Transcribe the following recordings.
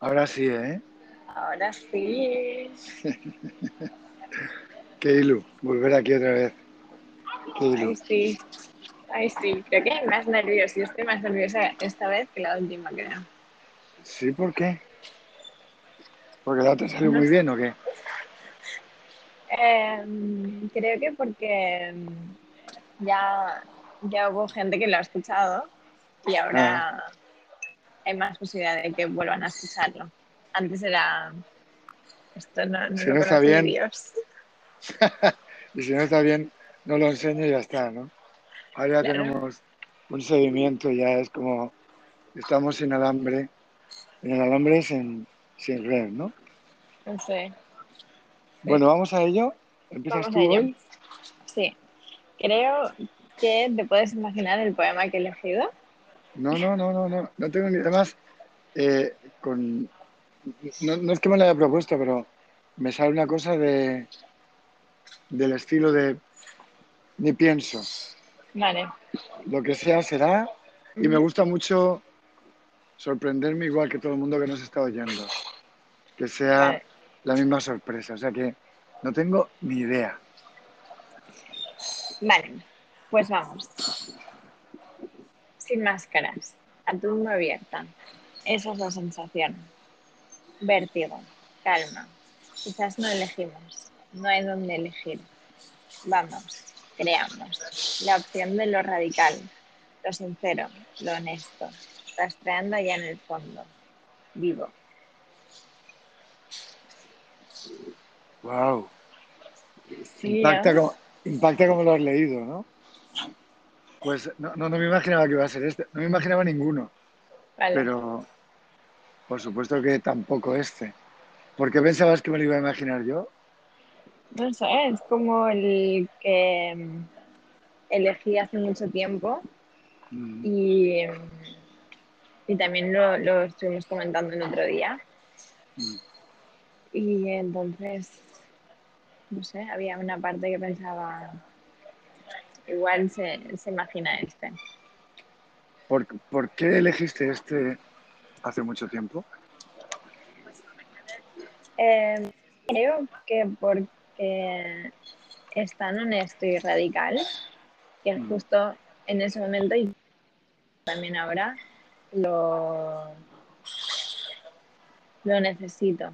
Ahora sí, ¿eh? Ahora sí. Qué ilu, volver aquí otra vez. Qué ilu. Ay, sí. Ay, sí. Creo que más nerviosa. Yo estoy más nerviosa esta vez que la última, creo. ¿Sí? ¿Por qué? ¿Porque la otra salió No muy sé. bien o qué? Em, creo que porque em, ya, ya hubo gente que lo ha escuchado y ahora hay más posibilidad de que vuelvan a escucharlo. Antes era. Esto no, no Si lo no está bien. Dios. Y si no está bien, no lo enseño y ya está, ¿no? Ahora Claro. tenemos un seguimiento, ya es como estamos sin alambre, en el alambre sin, sin red, ¿no? No sé. Bueno, vamos a ello. ¿Empiezas Vamos tú ello. hoy? Sí. Creo que te puedes imaginar el poema que he elegido. No, no, no, no, no, no tengo ni además eh, con no, no es que me lo haya propuesto, pero me sale una cosa de del estilo de ni pienso, Vale. lo que sea será y me gusta mucho sorprenderme igual que todo el mundo que nos está oyendo, que sea Vale. la misma sorpresa, o sea que no tengo ni idea. Vale. Pues vamos. Sin máscaras. A tumba abierta. Esa es la sensación. Vértigo. Calma. Quizás no elegimos. No hay donde elegir. Vamos. Creamos. La opción de lo radical. Lo sincero. Lo honesto. Rastreando allá en el fondo. Vivo. Wow, Sí, impacta ¿no? como, impacta como lo has leído, ¿no? Pues no, no, no me imaginaba que iba a ser este, no me imaginaba ninguno, Vale. pero por supuesto que tampoco este. ¿Por qué pensabas que me lo iba a imaginar yo? No sé, es como el que mm, elegí hace mucho tiempo Mm, y, y también lo, lo estuvimos comentando el otro día. mm. Y entonces, no sé, había una parte que pensaba, igual se, se imagina este. ¿Por, por qué elegiste este hace mucho tiempo? Eh, creo que porque es tan honesto y radical que Mm. justo en ese momento y también ahora lo, lo necesito.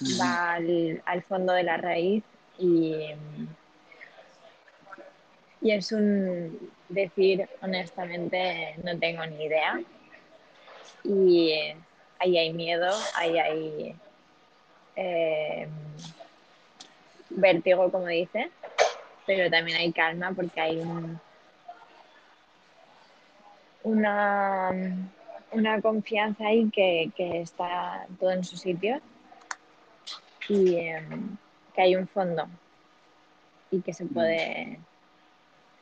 Ujú. Va al, al fondo de la raíz y, y es un decir honestamente no tengo ni idea. Y ahí hay miedo, ahí hay eh, vértigo como dice, pero también hay calma porque hay un, una, una confianza ahí que, que está todo en su sitio. Y em, que hay un fondo y que se puede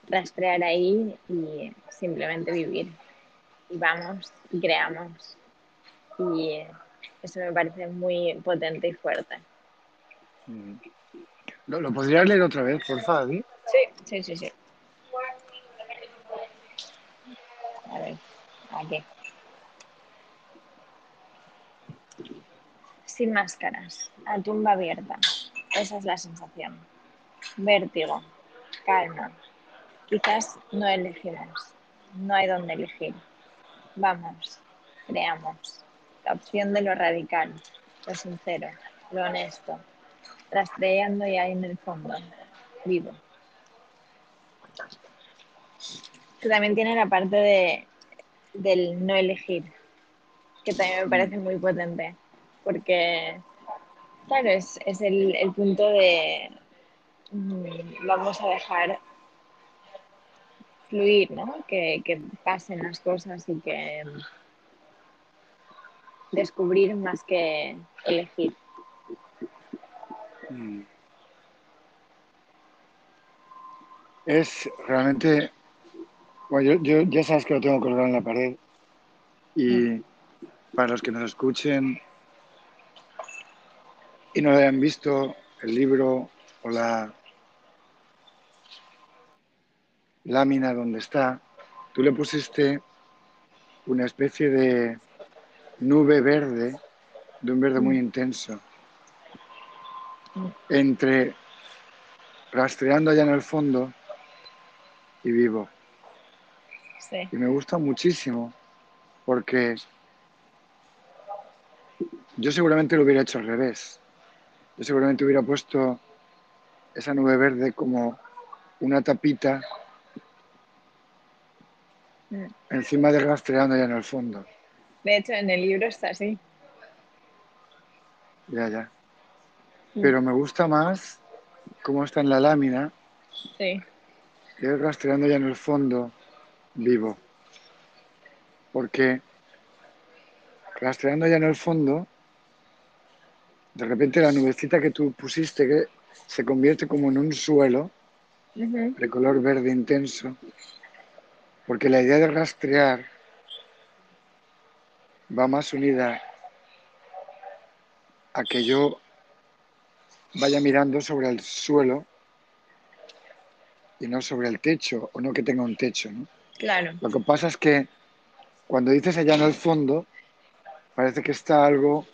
rastrear ahí y simplemente vivir. Y vamos y creamos. Y eso me parece muy potente y fuerte. Mm. ¿Lo, lo podrías leer otra vez, por favor? Sí, sí, sí, sí. A ver, aquí. Sin máscaras, a tumba abierta. Esa es la sensación. Vértigo, calma. Quizás no elegimos. No hay donde elegir. Vamos, creamos. La opción de lo radical, lo sincero, lo honesto. Rastreando y ahí en el fondo. Vivo. Que también tiene la parte de, del no elegir, que también me parece muy potente, porque, claro, es, es el, el punto de mm, vamos a dejar fluir, ¿no? Que, que pasen las cosas y que mm, descubrir más que elegir. Mm. Es realmente, bueno, yo, yo- ya sabes que lo tengo colgado en la pared y para los que nos escuchen y no hayan visto el libro o la lámina donde está, tú le pusiste una especie de nube verde de un verde muy Mm. intenso, entre rastreando allá en el fondo y vivo. Sí. Y me gusta muchísimo porque yo seguramente lo hubiera hecho al revés. Yo seguramente hubiera puesto esa nube verde como una tapita. Encima de rastreando allá en el fondo. De hecho, en el libro está así. Ya, ya. Pero me gusta más cómo está en la lámina, Sí. y rastreando ya en el fondo vivo. Porque rastreando ya en el fondo, de repente la nubecita que tú pusiste que se convierte como en un suelo de color verde intenso. Porque la idea de rastrear va más unida a que yo vaya mirando sobre el suelo y no sobre el techo, o no que tenga un techo. ¿no? Claro. Lo que pasa es que cuando dices allá en el fondo, parece que está algo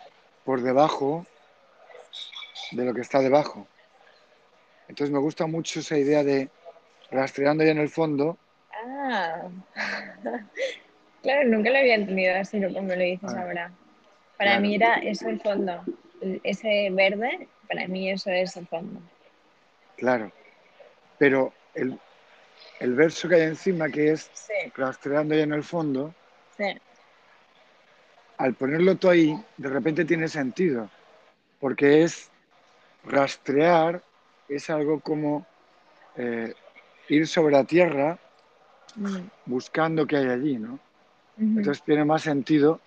por debajo de lo que está debajo. Entonces me gusta mucho esa idea de rastreando allá en el fondo. Ah. Claro, nunca lo había entendido así como me lo dices Ah, ahora. Para claro. mí era eso el fondo. Ese verde, para mí eso es el fondo. Claro. Pero el, el verso que hay encima, que es Sí, rastreando allá en el fondo, sí. al ponerlo tú ahí, de repente tiene sentido. Porque es rastrear, es algo como eh, ir sobre la tierra. Buscando qué hay allí, ¿no? Entonces tiene más sentido.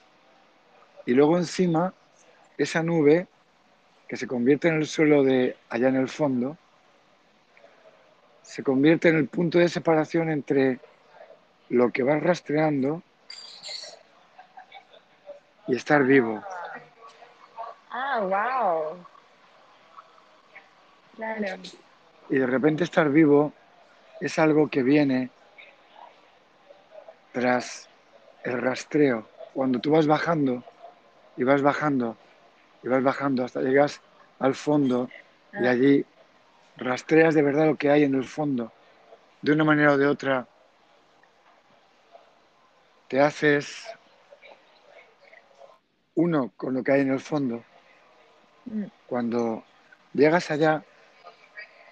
Y luego encima, esa nube que se convierte en el suelo de allá en el fondo, se convierte en el punto de separación entre lo que vas rastreando y estar vivo. Ah, wow. Claro. Y de repente estar vivo es algo que viene tras el rastreo. Cuando tú vas bajando y vas bajando y vas bajando hasta llegas al fondo y Ah, allí rastreas de verdad lo que hay en el fondo. De una manera o de otra te haces uno con lo que hay en el fondo. mm. Cuando llegas allá,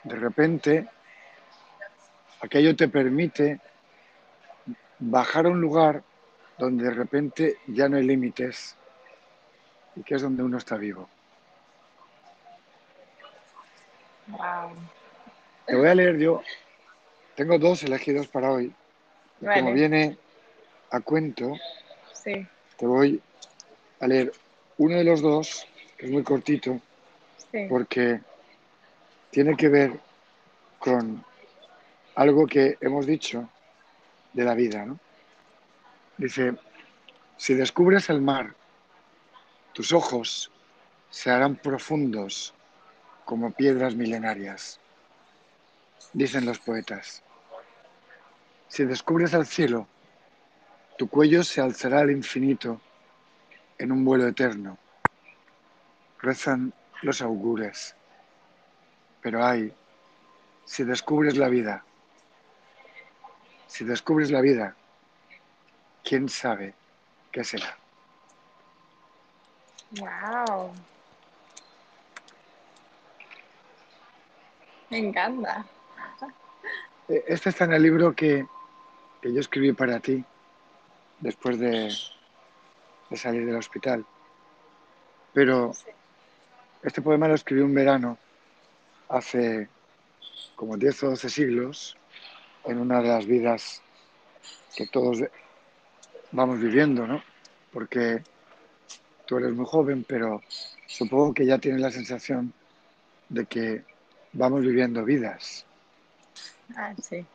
de repente aquello te permite bajar a un lugar donde de repente ya no hay límites y que es donde uno está vivo. Wow. Te voy a leer yo, tengo dos elegidos para hoy, y como viene a cuento, Sí, te voy a leer uno de los dos, que es muy cortito, sí. porque tiene que ver con algo que hemos dicho de la vida, ¿no? Dice, si descubres el mar, tus ojos se harán profundos como piedras milenarias, dicen los poetas. Si descubres el cielo, tu cuello se alzará al infinito en un vuelo eterno, rezan los augures. Pero ay, si descubres la vida, si descubres la vida, ¿quién sabe qué será? Wow. Me encanta. Eh, Este está en el libro que, que yo escribí para ti después de, de salir del hospital. Pero Sí. este poema lo escribí un verano hace como 10 o 12 siglos, en una de las vidas que todos vamos viviendo, ¿no? Porque tú eres muy joven, pero supongo que ya tienes la sensación de que vamos viviendo vidas, Ah, sí.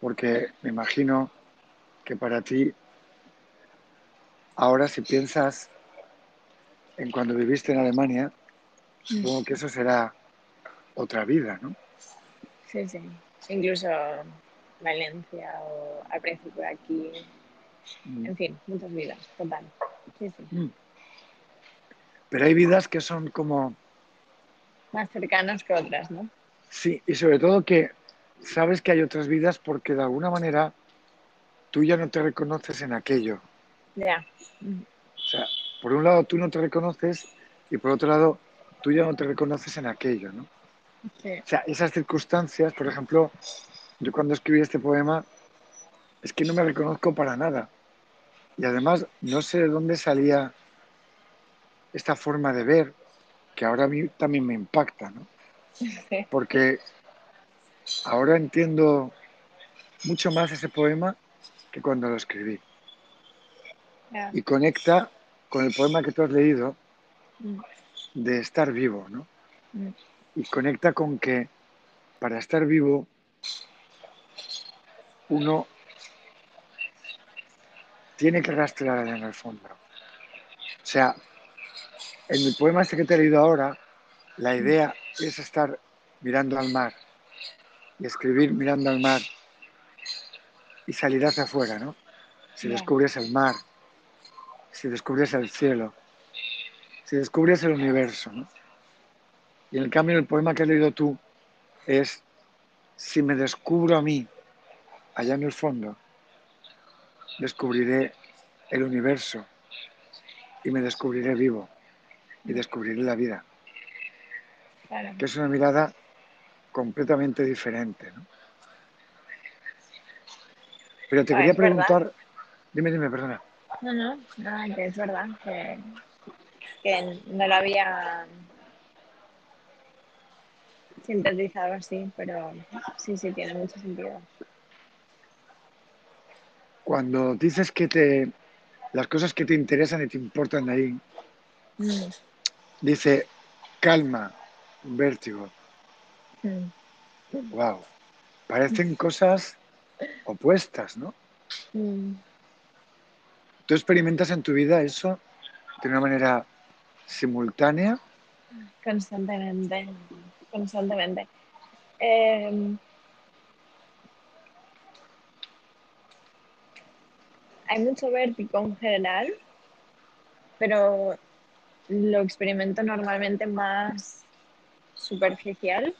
porque me imagino que para ti, ahora si piensas en cuando viviste en Alemania, supongo que eso será otra vida, ¿no? Sí, sí. Incluso Valencia o al principio aquí. En fin, muchas vidas, total. Sí, sí. Mm. Pero hay vidas que son como, Más cercanos que otras, ¿no? sí, y sobre todo que sabes que hay otras vidas porque de alguna manera tú ya no te reconoces en aquello. Ya. O sea, por un lado tú no te reconoces y por otro lado tú ya no te reconoces en aquello, ¿no? Sí. O sea, esas circunstancias, por ejemplo, yo cuando escribí este poema, es que no me reconozco para nada. Y además no sé de dónde salía esta forma de ver, que ahora a mí también me impacta, ¿no? Sí. Porque ahora entiendo mucho más ese poema que cuando lo escribí. Y conecta con el poema que tú has leído Mm, de estar vivo, ¿no? mm, Y conecta con que para estar vivo uno tiene que rastrear en el fondo. O sea, en el poema este que te he leído ahora, la idea es estar mirando al mar y escribir mirando al mar y salir hacia afuera, ¿no? Si descubres el mar, si descubres el cielo, si descubres el universo, ¿no? Y en cambio el poema que has leído tú es si me descubro a mí allá en el fondo, descubriré el universo y me descubriré vivo y descubriré la vida, Claro. que es una mirada completamente diferente. ¿no? Pero te Ah, quería verdad. preguntar, dime, dime, perdona, No, no, no, que es verdad que, que no lo había sintetizado así, pero sí, sí, tiene mucho sentido. cuando dices que te, las cosas que te interesan y te importan ahí, Mm, dice calma, vértigo, mm. wow, parecen cosas opuestas, ¿no? Mm, ¿Tú experimentas en tu vida eso de una manera simultánea? Constantemente, constantemente. Hay mucho vértigo en general, pero lo experimento normalmente más superficial,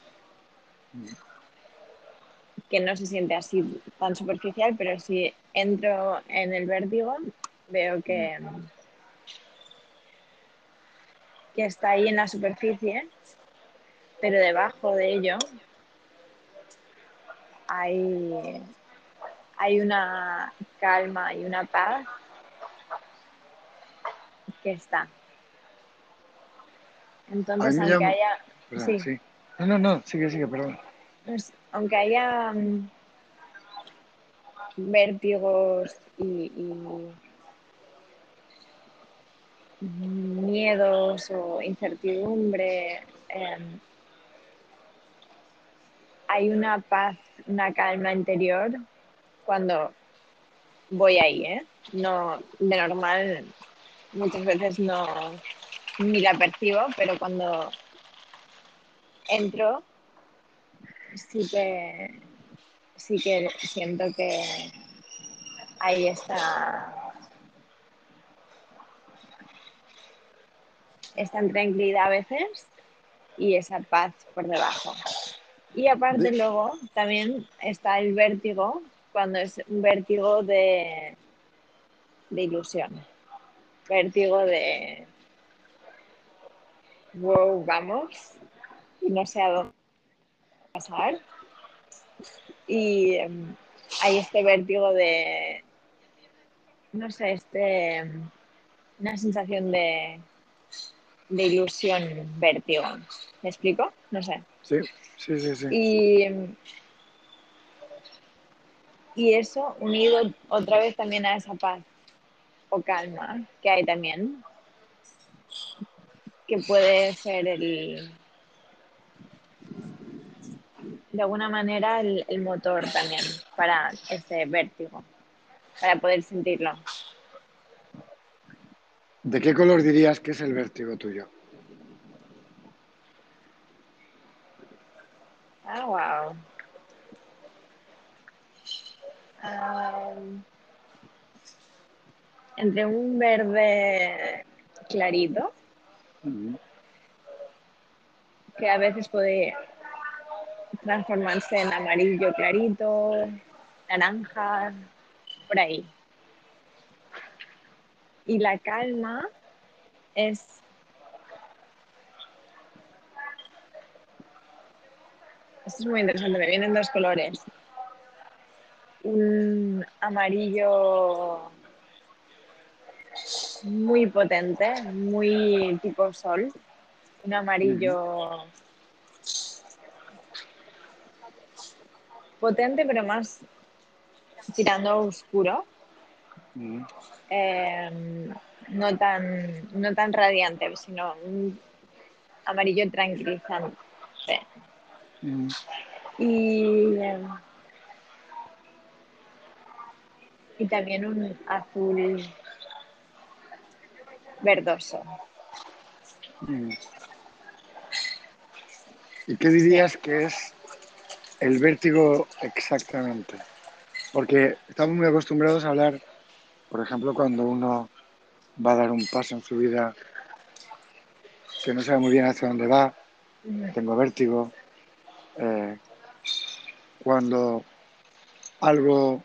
que no se siente así tan superficial, pero si entro en el vértigo, veo que, que está ahí en la superficie, pero debajo de ello hay, hay una calma y una paz que está. Entonces, aunque llama- haya, sí, sí. No, no, no, sigue, sigue, perdón. pues, aunque haya mm, vértigos y, y miedos o incertidumbre, em, hay una paz, una calma interior cuando voy ahí, ¿eh? No, de normal muchas veces no ni la percibo, pero cuando entro sí que sí que siento que ahí está esta tranquilidad a veces y esa paz por debajo. Y aparte luego también está el vértigo, cuando es un vértigo de, de ilusión, vértigo de, wow, vamos, y no sé a dónde pasar. Y em, hay este vértigo de, no sé, este, una sensación de, de ilusión, vértigo. ¿Me explico? No sé. Sí, sí, sí, sí. Y, y eso unido otra vez también a esa paz o calma que hay también, que puede ser el, de alguna manera el, el motor también para ese vértigo, para poder sentirlo. ¿De qué color dirías que es el vértigo tuyo? Ah, wow. Um, entre un verde clarito que a veces puede transformarse en amarillo clarito, naranja, por ahí. Y la calma es Esto es muy interesante, me vienen dos colores. Un amarillo muy potente, muy tipo sol. Un amarillo potente, pero más tirando oscuro. ujú, Eh, no, tan, no tan radiante, sino un amarillo tranquilizante. Y, eh, y también un azul verdoso. ¿Y qué dirías que es el vértigo exactamente? Porque estamos muy acostumbrados a hablar, por ejemplo, cuando uno va a dar un paso en su vida que no sabe muy bien hacia dónde va, tengo vértigo. Eh, cuando algo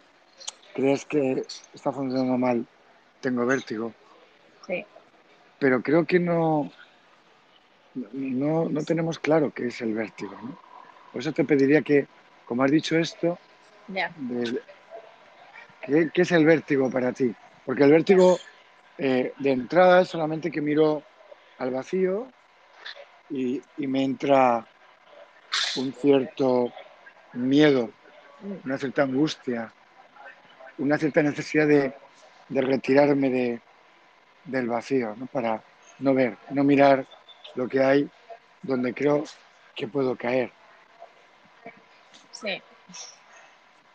crees que está funcionando mal, tengo vértigo. Sí, Pero creo que no, no, no tenemos claro qué es el vértigo. ¿no? Por eso te pediría que, como has dicho esto, ya, de- ¿qué, qué es el vértigo para ti? Porque el vértigo eh, de entrada es solamente que miro al vacío y, y me entra un cierto miedo, una cierta angustia, una cierta necesidad de, de retirarme de, del vacío, ¿no? para no ver, no mirar lo que hay donde creo que puedo caer. Sí,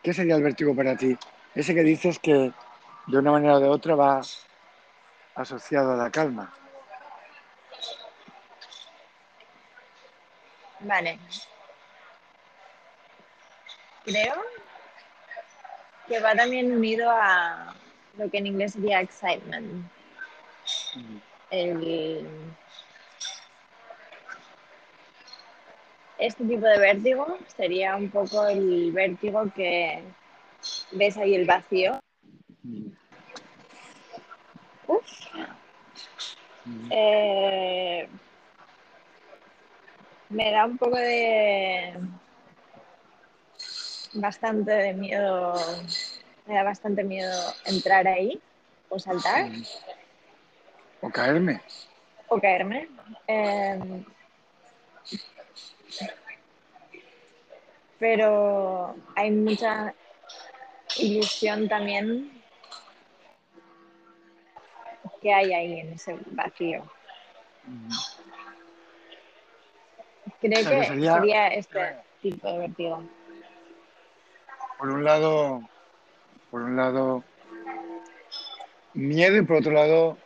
¿Qué sería el vértigo para ti? Ese que dices que de una manera o de otra va asociado a la calma. vale. Creo que va también unido a lo que en inglés sería excitement. El, este tipo de vértigo sería un poco el vértigo que ves ahí el vacío. Uf, eh, me da un poco de bastante de miedo, me da bastante miedo entrar ahí o saltar. O caerme. o caerme. Eh, pero hay mucha ilusión también que hay ahí en ese vacío. Mm. Creo sea, que sería, sería este tipo de vértigo. Por un lado, por un lado, miedo y por otro lado,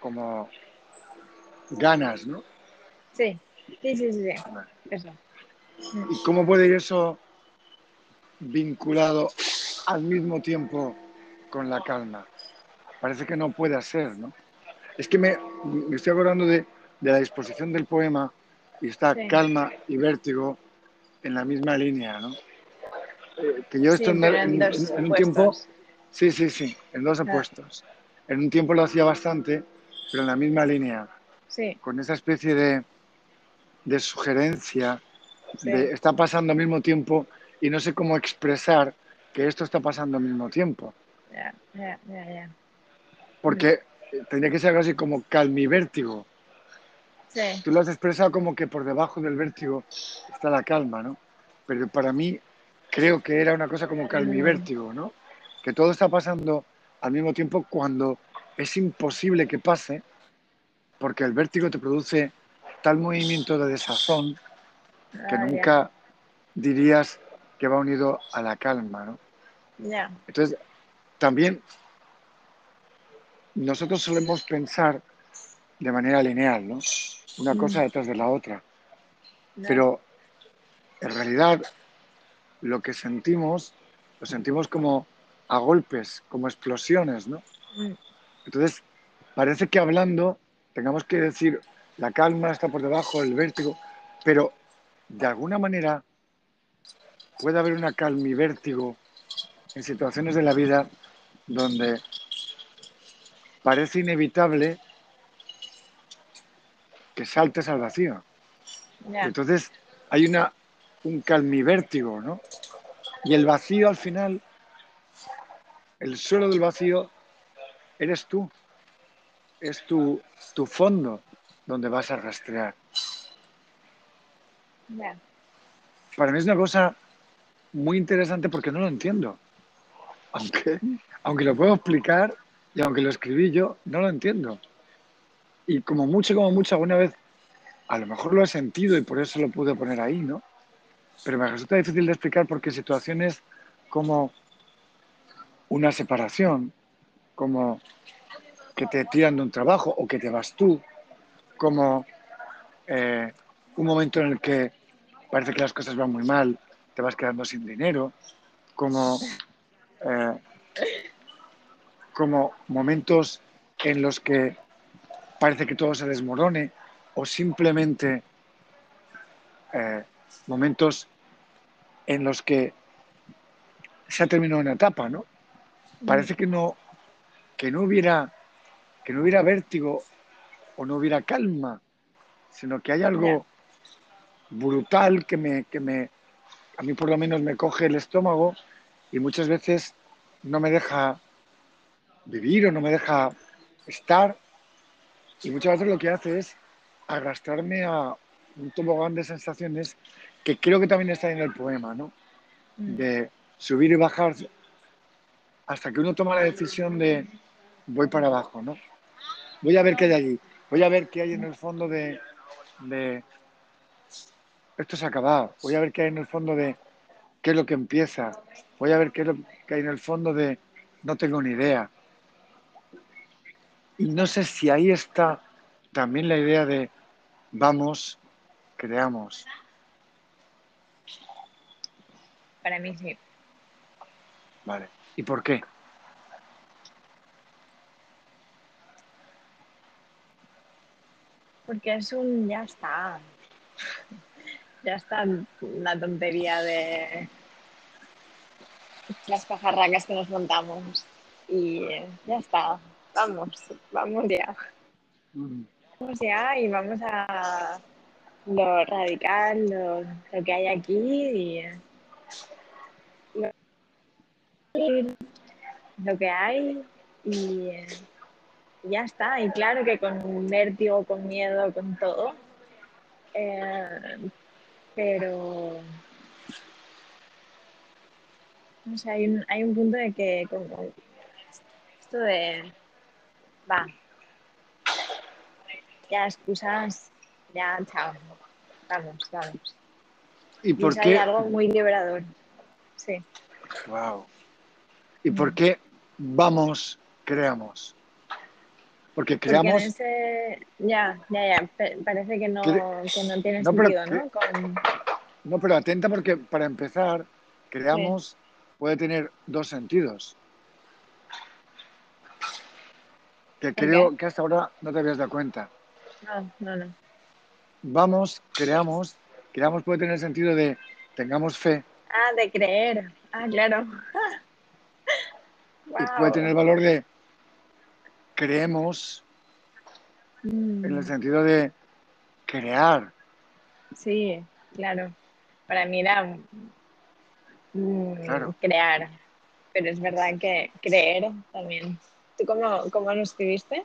como ganas, ¿no? Sí, sí, sí, sí, sí. Eso. ¿Y cómo puede ir eso vinculado al mismo tiempo con la calma? Parece que no puede ser, ¿no? Es que me, me estoy acordando de, de la disposición del poema y está Sí, calma y vértigo en la misma línea, ¿no? Eh, que yo esto sí, en, pero en en- dos en un tiempo, sí, sí, sí, en dos Ah, opuestos. En un tiempo lo hacía bastante, pero en la misma línea, sí, con esa especie de, de sugerencia de está pasando al mismo tiempo y no sé cómo expresar que esto está pasando al mismo tiempo. ya, ya. Mm, Porque eh, tendría que ser algo así como calmivértigo. Sí, Tú lo has expresado como que por debajo del vértigo está la calma, ¿no? Pero para mí creo que era una cosa como calmivértigo, ¿no? Que todo está pasando al mismo tiempo cuando es imposible que pase, porque el vértigo te produce tal movimiento de desazón que ah, nunca dirías que va unido a la calma, ¿no? ya. Entonces, también nosotros solemos pensar de manera lineal, ¿no? Una Mm, cosa detrás de la otra, pero en realidad lo que sentimos, lo sentimos como a golpes, como explosiones, ¿no? mm, Entonces, parece que hablando tengamos que decir la calma está por debajo, el vértigo, pero de alguna manera puede haber una calma y vértigo en situaciones de la vida donde parece inevitable que saltes al vacío. Entonces hay una, un calmivértigo, ¿no? Y el vacío al final, el suelo del vacío, eres tú. Es tu, tu fondo donde vas a rastrear. Para mí es una cosa muy interesante porque no lo entiendo. Aunque, aunque lo puedo explicar y aunque lo escribí yo, no lo entiendo. Y como mucho, como mucho, alguna vez, a lo mejor lo he sentido y por eso lo pude poner ahí, ¿no? Pero me resulta difícil de explicar porque situaciones como una separación, como que te tiran de un trabajo o que te vas tú, como eh, un momento en el que parece que las cosas van muy mal, te vas quedando sin dinero, como, eh, como momentos en los que parece que todo se desmorone o simplemente eh, momentos en los que se ha terminado una etapa, ¿no? Parece que no, que no hubiera que no hubiera vértigo o no hubiera calma, sino que hay algo brutal que me, que me, a mí por lo menos me coge el estómago y muchas veces no me deja vivir o no me deja estar. Y muchas veces lo que hace es arrastrarme a un tobogán de sensaciones que creo que también está en el poema, ¿no? Mm. De subir y bajar hasta que uno toma la decisión de voy para abajo, ¿no? Voy a ver qué hay allí, voy a ver qué hay en el fondo de, de esto se ha acabado, voy a ver qué hay en el fondo de qué es lo que empieza, voy a ver qué es lo que hay en el fondo de no tengo ni idea. Y no sé si ahí está también la idea de vamos, creamos. Para mí sí. Vale. ¿Y por qué? Porque es un ya está. Ya está la tontería de las pajarracas que nos montamos. Y ya está. Vamos, vamos ya. Mm, Vamos ya y vamos a lo radical, lo, lo que hay aquí y lo que hay y ya está. Y claro que con vértigo, con miedo, con todo. Eh, pero no sé, hay un, hay un punto de que como esto de va, ya excusas, ya chao, vamos, vamos. ¿Y Y por eso hay qué? algo muy liberador. Sí. Wow. ¿Y por qué vamos, creamos? Porque creamos, ese. Ya, ya, ya. Parece que no, que no tiene No, pero sentido, cre- ¿no? Con... no, pero atenta porque para empezar, creamos puede tener dos sentidos. Que ¿Por creo que hasta ahora no te habías dado cuenta. No, no, no. Vamos, creamos, creamos puede tener el sentido de tengamos fe Ah, de creer. Ah, claro. Y puede tener el wow. valor de creemos en el Mm, sentido de crear. sí, claro. Para mí era mm, Claro. crear. Pero es verdad que creer también. ¿Tú cómo, cómo lo escribiste?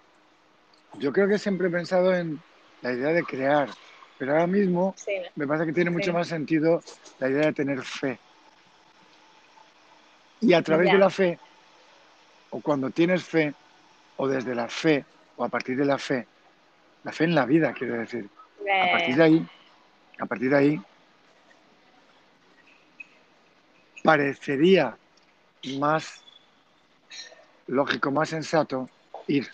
Yo creo que siempre he pensado en la idea de crear, pero ahora mismo Sí, ¿no? me parece que tiene mucho más sentido la idea de tener fe. Y a través Ya. de la fe, o cuando tienes fe, o desde la fe, o a partir de la fe, la fe en la vida, quiero decir, a partir de ahí, a partir de ahí, parecería más lógico, más sensato ir.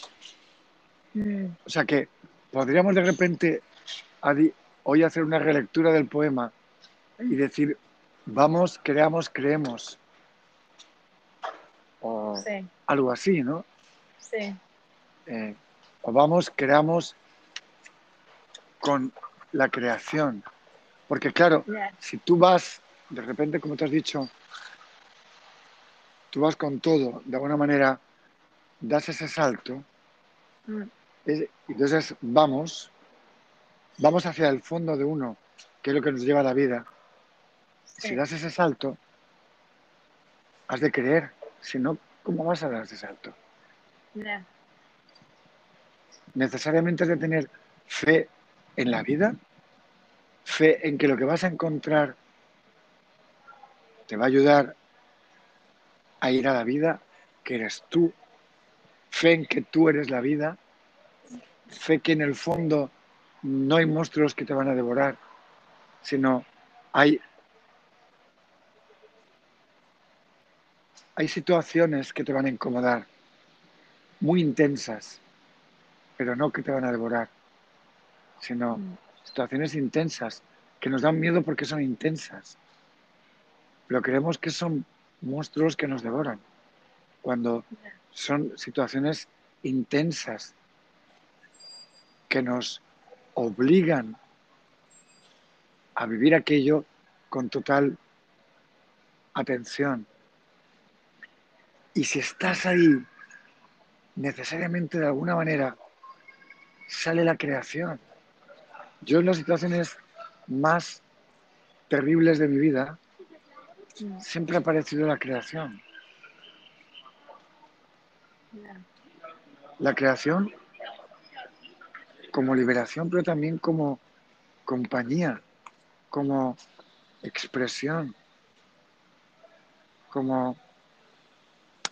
mm, O sea que podríamos de repente hoy hacer una relectura del poema y decir, vamos, creamos, creemos. O sí, algo así, ¿no? sí. Eh, o vamos, creamos, con la creación. Porque claro, si tú vas, de repente, como te has dicho, tú vas con todo, de alguna manera, das ese salto, Mm, es- entonces vamos, vamos hacia el fondo de uno, que es lo que nos lleva a la vida. sí, Si das ese salto, has de creer. Si no, ¿cómo vas a dar ese salto? Necesariamente has de tener fe en la vida, fe en que lo que vas a encontrar te va a ayudar a ir a la vida, que eres tú, fe en que tú eres la vida, fe que en el fondo no hay monstruos que te van a devorar, sino hay, hay situaciones que te van a incomodar, muy intensas, pero no que te van a devorar, sino Mm, situaciones intensas que nos dan miedo porque son intensas, pero creemos que son monstruos que nos devoran, cuando son situaciones intensas que nos obligan a vivir aquello con total atención. Y si estás ahí, necesariamente de alguna manera sale la creación. Yo en las situaciones más terribles de mi vida siempre ha aparecido la creación. La creación como liberación, pero también como compañía, como expresión, como...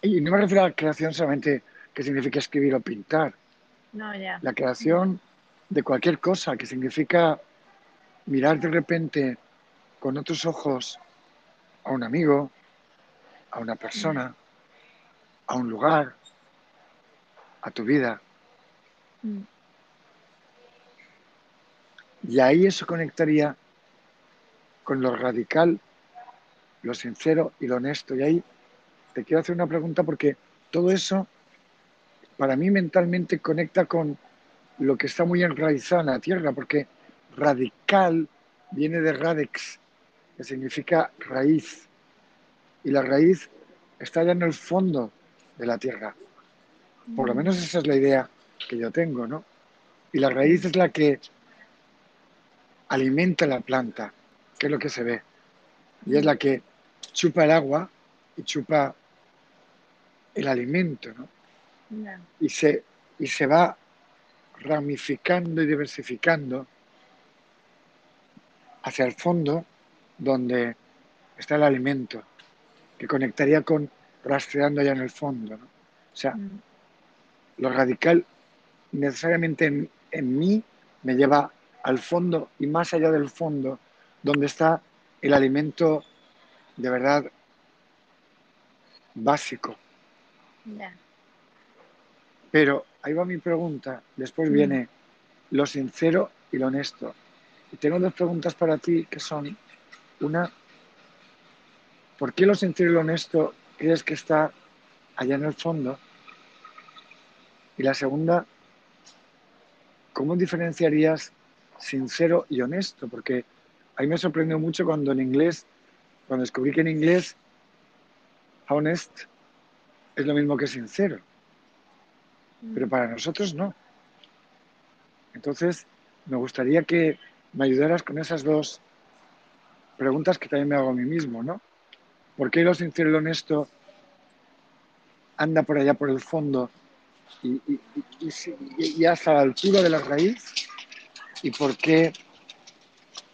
Y no me refiero a la creación solamente que significa escribir o pintar, No, ya. la creación de cualquier cosa, que significa mirar de repente con otros ojos a un amigo, a una persona, a un lugar, a tu vida. Mm, Y ahí eso conectaría con lo radical, lo sincero y lo honesto. Y ahí te quiero hacer una pregunta porque todo eso, para mí mentalmente, conecta con lo que está muy enraizado en la tierra, porque radical viene de radex, que significa raíz. Y la raíz está allá en el fondo de la tierra. Por lo mm, menos esa es la idea que yo tengo, ¿no? Y la raíz es la que alimenta la planta, que es lo que se ve. Y es la que chupa el agua y chupa el alimento, ¿no? ya. Y se, y se va ramificando y diversificando hacia el fondo donde está el alimento, que conectaría con rastreando allá en el fondo. ¿no? O sea, Mm, lo radical necesariamente en, en mí me lleva al fondo y más allá del fondo, donde está el alimento de verdad básico. Pero ahí va mi pregunta, después Mm. viene lo sincero y lo honesto. Y tengo dos preguntas para ti que son, una, ¿por qué lo sincero y lo honesto crees que está allá en el fondo? Y la segunda, ¿cómo diferenciarías sincero y honesto? Porque a mí me sorprendió mucho cuando en inglés, cuando descubrí que en inglés honest es lo mismo que sincero, Mm, pero para nosotros no. Entonces, me gustaría que me ayudaras con esas dos preguntas que también me hago a mí mismo, ¿no? ¿Por qué lo sincero y lo honesto anda por allá por el fondo y, y- hasta la altura de la raíz? ¿Y por qué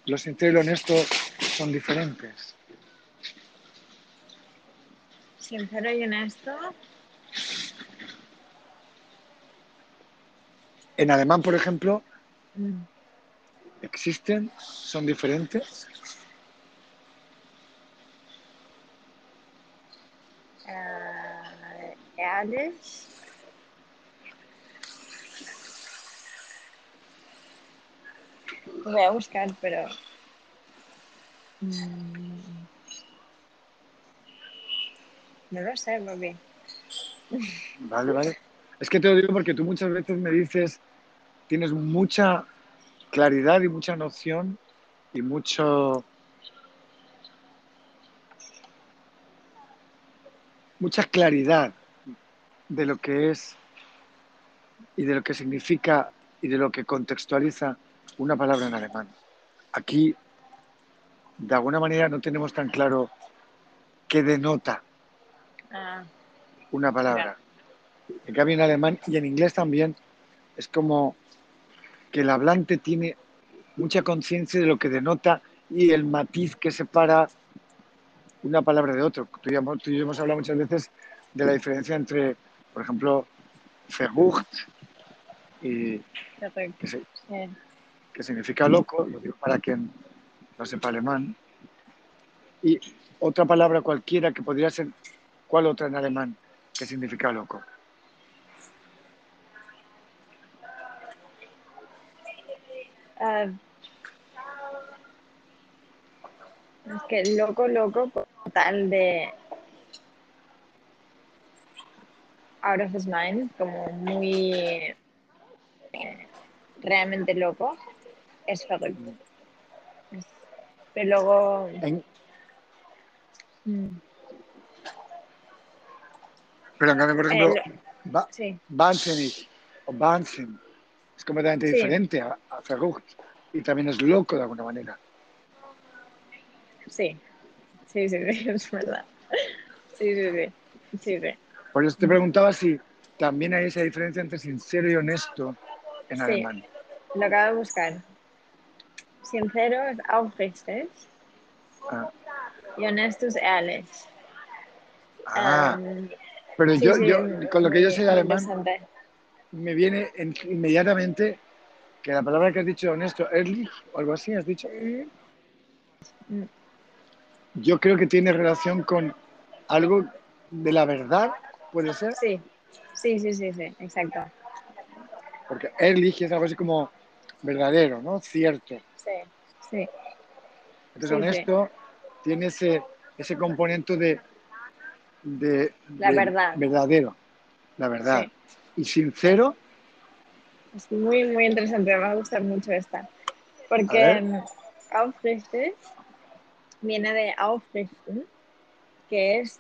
lo sincero y lo honesto son diferentes? Sincero y honesto. En alemán, por ejemplo, mm, existen, son diferentes. eh, ehrlich. Lo voy a buscar, pero. mm, no lo sé, Bobby. Vale, vale. Es que te lo digo porque tú muchas veces me dices, tienes mucha claridad y mucha noción y mucho mucha claridad de lo que es y de lo que significa y de lo que contextualiza una palabra en alemán. Aquí, de alguna manera, no tenemos tan claro qué denota Ah, una palabra. En cambio, en alemán y en inglés también es como que el hablante tiene mucha conciencia de lo que denota y el matiz que separa una palabra de otro. Tú y, yo, tú y yo hemos hablado muchas veces de la diferencia entre, por ejemplo, verrucht y que, se- que significa loco, lo digo para quien no sepa alemán, y otra palabra cualquiera que podría ser, ¿cuál otra en alemán que significa loco? Ah, es que loco, loco, por tal de out of his mind, como muy eh, realmente loco, es verrückt. Es- Pero luego, En- mm, pero en cambio, por ejemplo, Eh, sí, wahnsinnig o Wahnsinn es completamente Sí. diferente a, a y también es loco de alguna manera. sí, sí, sí, sí, es verdad. Sí, sí, sí, sí, sí. Por eso te preguntaba si también hay esa diferencia entre sincero y honesto en Sí. alemán. Lo acabo de buscar. Sincero es aufrichtig Ah, y honesto es ehrlich. ah, Um, pero sí, yo, sí, yo, con lo que yo muy- sé de muy alemán, me viene en- inmediatamente que la palabra que has dicho honesto, ehrlich o algo así, has dicho, yo creo que tiene relación con algo de la verdad, puede ser, Sí, sí, sí, sí, sí, exacto. porque ehrlich es algo así como verdadero, ¿no? Cierto. Sí, sí, Entonces, honesto tiene ese, ese componente de, de, La de verdad. verdadero, la verdad. sí. Y sincero, Es muy, muy interesante. Me va a gustar mucho esta. Porque mm, aufrichtig viene de aufrichten, que es,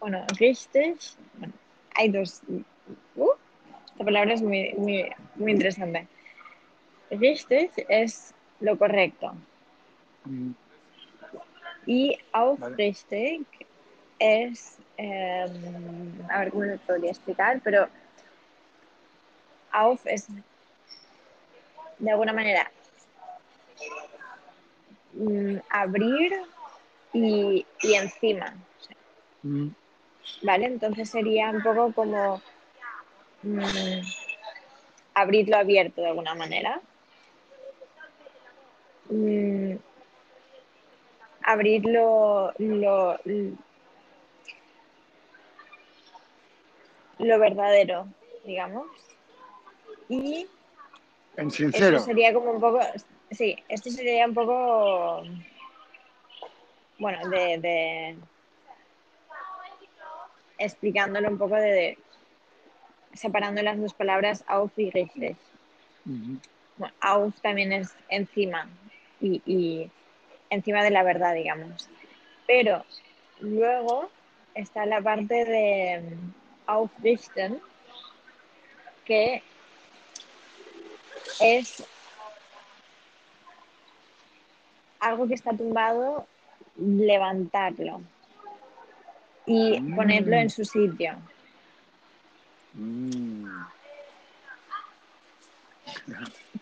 bueno, richtig. Bueno, hay dos. Uh, esta palabra es muy, muy, muy interesante. Richtig es lo correcto. mm, Y aufrichtig es, eh, a ver cómo lo podría explicar, pero auf es de alguna manera mm, abrir y, y encima, mm, ¿vale? Entonces sería un poco como mm, abrirlo abierto de alguna manera. Mm, abrirlo lo, lo verdadero, digamos. Y en sincero. Eso sería como un poco, sí, esto sería un poco, bueno, de, de explicándolo un poco de, separando las dos palabras auf y richtig. Bueno, auf también es encima y, y encima de la verdad, digamos. Pero luego está la parte de aufrichten, que es algo que está tumbado, levantarlo y Mm. ponerlo en su sitio. Mm.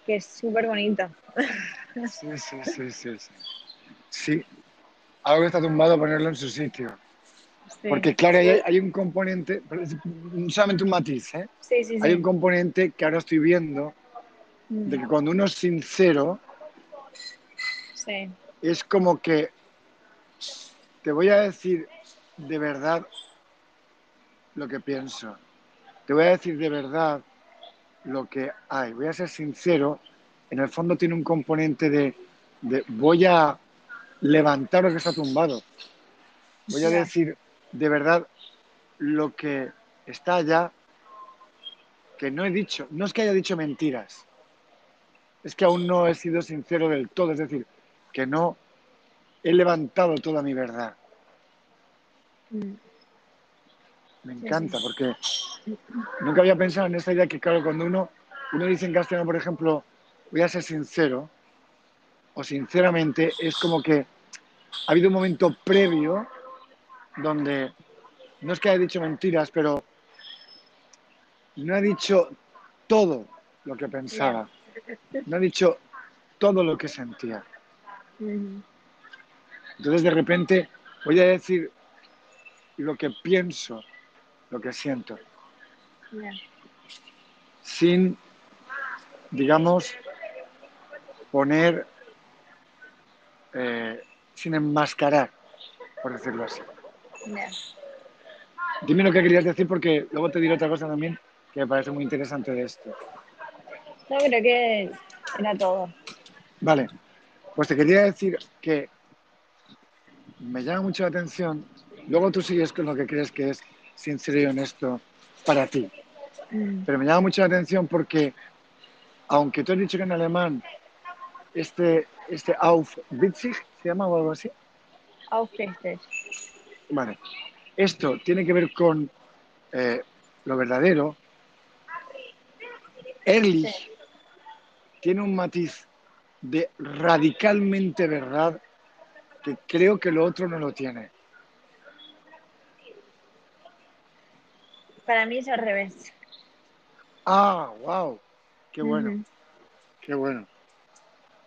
Que es súper bonito. Sí, sí, sí, sí, sí. Sí, algo que está tumbado, ponerlo en su sitio. Sí. Porque, claro, hay, hay un componente, solamente un matiz, ¿eh? sí, sí, sí. Hay un componente que ahora estoy viendo Mm, de que cuando uno es sincero, es como que te voy a decir de verdad lo que pienso. Te voy a decir de verdad lo que hay. Voy a ser sincero. En el fondo tiene un componente de, de voy a levantar lo que está tumbado. Voy a decir de verdad lo que está allá, que no he dicho. No es que haya dicho mentiras, es que aún no he sido sincero del todo, es decir, que no he levantado toda mi verdad. Mm. Me encanta porque nunca había pensado en esta idea que, claro, cuando uno, uno dice en castellano, por ejemplo, voy a ser sincero, o sinceramente, es como que ha habido un momento previo donde no es que haya dicho mentiras, pero no ha dicho todo lo que pensaba, no ha dicho todo lo que sentía. Entonces, de repente, voy a decir lo que pienso, lo que siento, sin, digamos, poner, eh, sin enmascarar, por decirlo así. Dime lo que querías decir porque luego te diré otra cosa también que me parece muy interesante de esto. No, creo que era todo. Vale, pues te quería decir que me llama mucho la atención, luego tú sigues con lo que crees que es sincero y honesto para ti, Mm. pero me llama mucho la atención porque, aunque tú has dicho que en alemán este, este Aufwitzig se llama o algo así, Aufrichtig. Vale, esto tiene que ver con eh, lo verdadero, Ehrlich Sí. tiene un matiz de radicalmente verdad que creo que lo otro no lo tiene. Para mí es al revés. Ah, wow, qué bueno, qué bueno.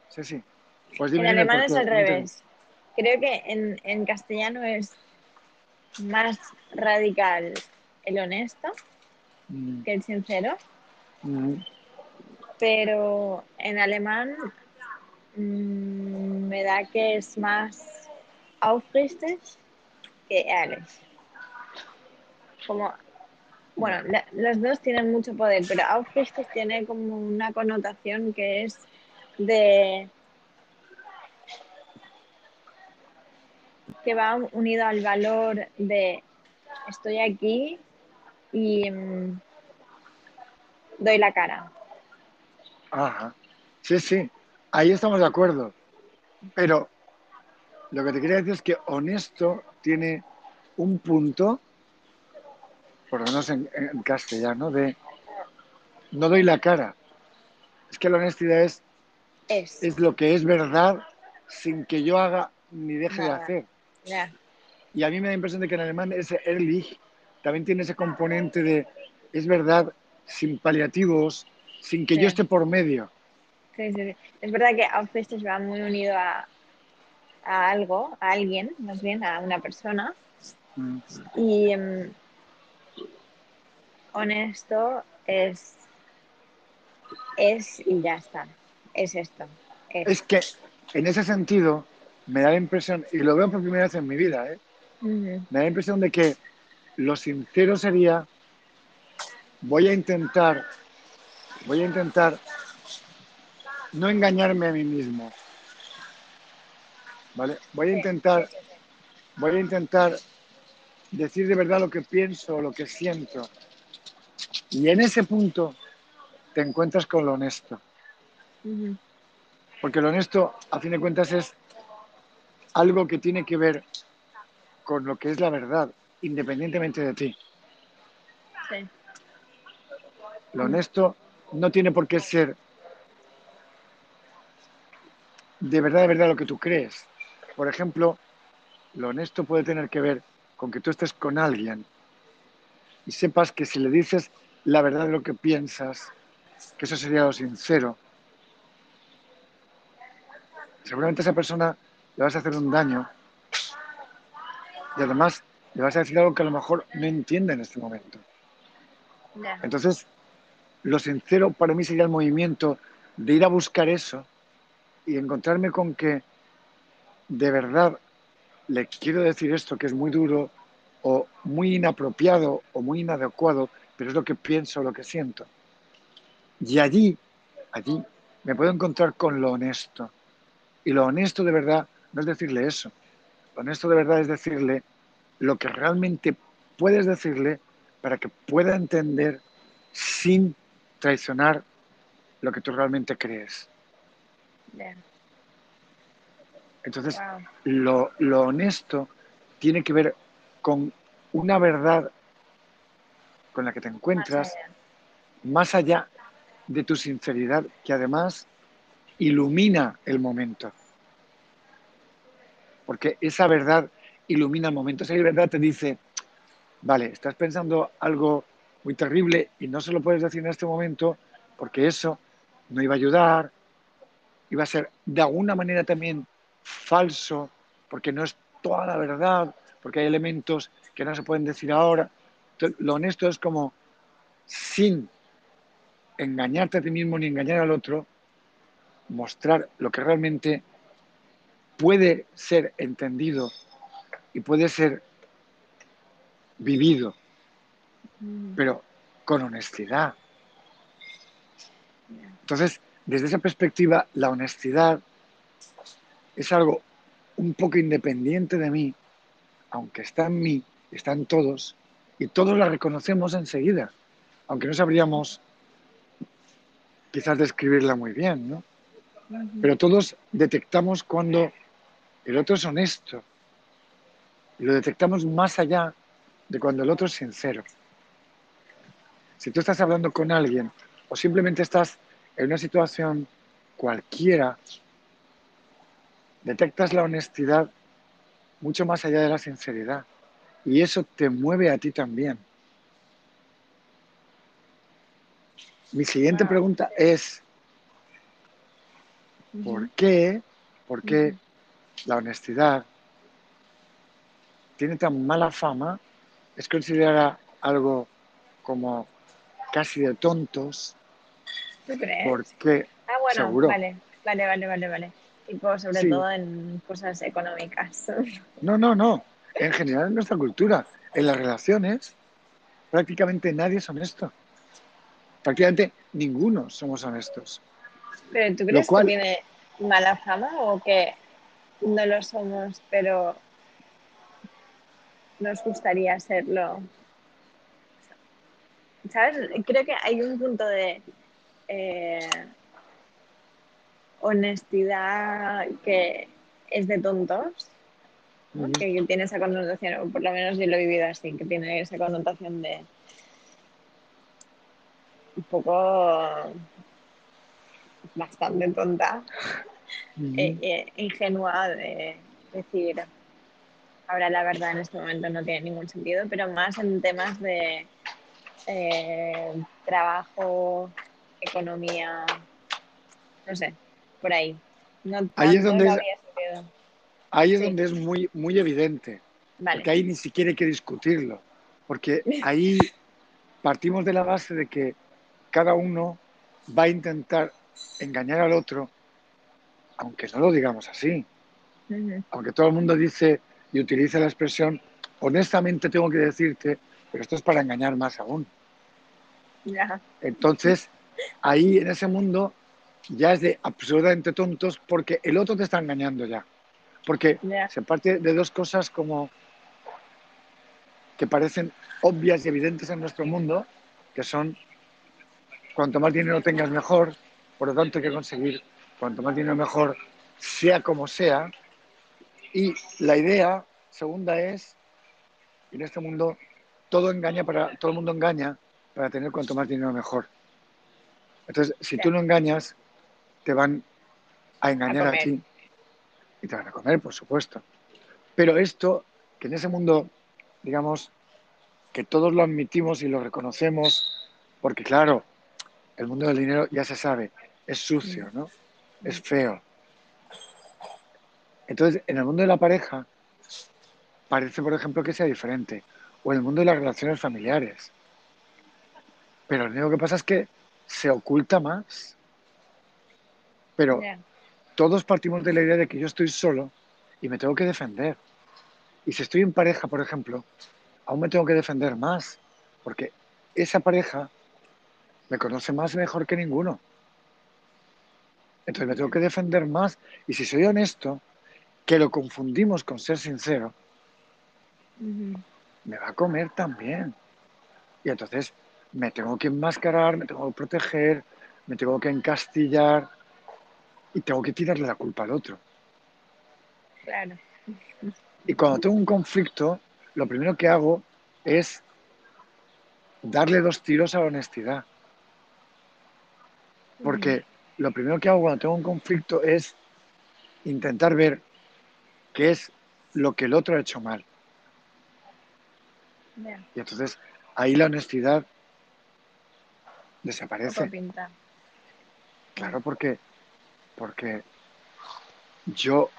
Sí, sí. Pues En dime, alemán es al revés. Creo que en, en castellano es más radical el honesto Mm, que el sincero, mm, pero en alemán mm, me da que es más aufrichtig que ehrlich. Como, bueno, la- los dos tienen mucho poder, pero aufrichtig tiene como una connotación que es de que va unido al valor de estoy aquí y mm, doy la cara. Ajá. Sí, sí, ahí estamos de acuerdo. Pero lo que te quería decir es que honesto tiene un punto, por lo menos en, en castellano, de no doy la cara. Es que la honestidad es, Es es lo que es verdad sin que yo haga ni deje de hacer. Y a mí me da la impresión de que en alemán ese Ehrlich también tiene ese componente de es verdad sin paliativos, sin que Sí. yo esté por medio. sí, sí, sí. Es verdad que aufrichtig va muy unido a, a algo, a alguien, más bien a una persona. Mm. Y honesto es es y ya está. Es esto. Es. Es que en ese sentido me da la impresión, y lo veo por primera vez en mi vida, ¿eh? Me da la impresión de que lo sincero sería voy a intentar, voy a intentar no engañarme a mí mismo. ¿Vale? Voy a intentar, voy a intentar decir de verdad lo que pienso, lo que siento. Y en ese punto te encuentras con lo honesto. Porque lo honesto, a fin de cuentas, es algo que tiene que ver con lo que es la verdad, independientemente de ti. sí, Lo honesto no tiene por qué ser de verdad, de verdad lo que tú crees. Por ejemplo, lo honesto puede tener que ver con que tú estés con alguien y sepas que si le dices la verdad de lo que piensas, que eso sería lo sincero, seguramente esa persona le vas a hacer un daño y además le vas a decir algo que a lo mejor no entiende en este momento. Entonces, lo sincero para mí sería el movimiento de ir a buscar eso y encontrarme con que de verdad le quiero decir esto que es muy duro o muy inapropiado o muy inadecuado, pero es lo que pienso, lo que siento. Y allí, allí, me puedo encontrar con lo honesto. Y lo honesto de verdad no es decirle eso. Honesto de verdad es decirle lo que realmente puedes decirle para que pueda entender sin traicionar lo que tú realmente crees. Entonces, lo, lo honesto tiene que ver con una verdad con la que te encuentras más allá de tu sinceridad, que además ilumina el momento. Porque esa verdad ilumina el momento. Esa verdad te dice, vale, estás pensando algo muy terrible y no se lo puedes decir en este momento porque eso no iba a ayudar, iba a ser de alguna manera también falso, porque no es toda la verdad, porque hay elementos que no se pueden decir ahora. lo honesto es como sin engañarte a ti mismo ni engañar al otro, mostrar lo que realmente puede ser entendido y puede ser vivido, mm. pero con honestidad. Entonces, desde esa perspectiva, la honestidad es algo un poco independiente de mí, aunque está en mí, está en todos, y todos la reconocemos enseguida, aunque no sabríamos quizás describirla muy bien, ¿no? Pero todos detectamos cuando el otro es honesto, y lo detectamos más allá de cuando el otro es sincero. Si tú estás hablando con alguien o simplemente estás en una situación cualquiera, detectas la honestidad mucho más allá de la sinceridad. Y eso te mueve a ti también. Mi siguiente pregunta es, ¿por qué, por qué la honestidad tiene tan mala fama, es considerada algo como casi de tontos. ¿Tú crees? Porque, ah, bueno, vale, vale, vale, vale, vale. Tipo, sobre todo en cosas económicas. No, no, no. En general en nuestra cultura, en las relaciones, prácticamente nadie es honesto. Prácticamente ninguno somos honestos. ¿Pero tú crees que tiene mala fama o que no lo somos, pero nos gustaría serlo. ¿Sabes? Creo que hay un punto de eh, honestidad que es de tontos, que, tiene esa connotación, o por lo menos yo lo he vivido así, que tiene esa connotación de un poco bastante tonta, e, e ingenua de decir, ahora la verdad en este momento no tiene ningún sentido, pero más en temas de eh, trabajo, economía, no sé, por ahí. ahí es donde, es, ahí es, donde es muy, muy evidente, porque ahí ni siquiera hay que discutirlo, porque ahí partimos de la base de que cada uno va a intentar engañar al otro, aunque no lo digamos así. Aunque todo el mundo dice, y utiliza la expresión, honestamente tengo que decirte, pero esto es para engañar más aún. Entonces, ahí en ese mundo ya es de absolutamente tontos porque el otro te está engañando ya. Porque se parte de dos cosas como que parecen obvias y evidentes en nuestro mundo, que son cuanto más dinero tengas mejor, por lo tanto hay que conseguir cuanto más dinero mejor, sea como sea, y la idea segunda es, en este mundo, todo engaña para, todo el mundo engaña para tener cuanto más dinero mejor. Entonces, si tú no engañas, te van a engañar a, ti y te van a comer, por supuesto. Pero esto, que en ese mundo, digamos, que todos lo admitimos y lo reconocemos, porque claro, el mundo del dinero ya se sabe, es sucio, ¿no? Es feo. Entonces, en el mundo de la pareja parece, por ejemplo, que sea diferente. O en el mundo de las relaciones familiares. Pero lo único que pasa es que se oculta más. Pero todos partimos de la idea de que yo estoy solo y me tengo que defender. Y si estoy en pareja, por ejemplo, aún me tengo que defender más. Porque esa pareja me conoce más mejor que ninguno. Entonces me tengo que defender más. Y si soy honesto, que lo confundimos con ser sincero, me va a comer también. Y entonces me tengo que enmascarar, me tengo que proteger, me tengo que encastillar. y tengo que tirarle la culpa al otro. Claro. Y cuando tengo un conflicto, lo primero que hago es darle dos tiros a la honestidad. Porque lo primero que hago cuando tengo un conflicto es intentar ver qué es lo que el otro ha hecho mal. Y entonces ahí la honestidad desaparece. pinta. Claro, porque, porque yo,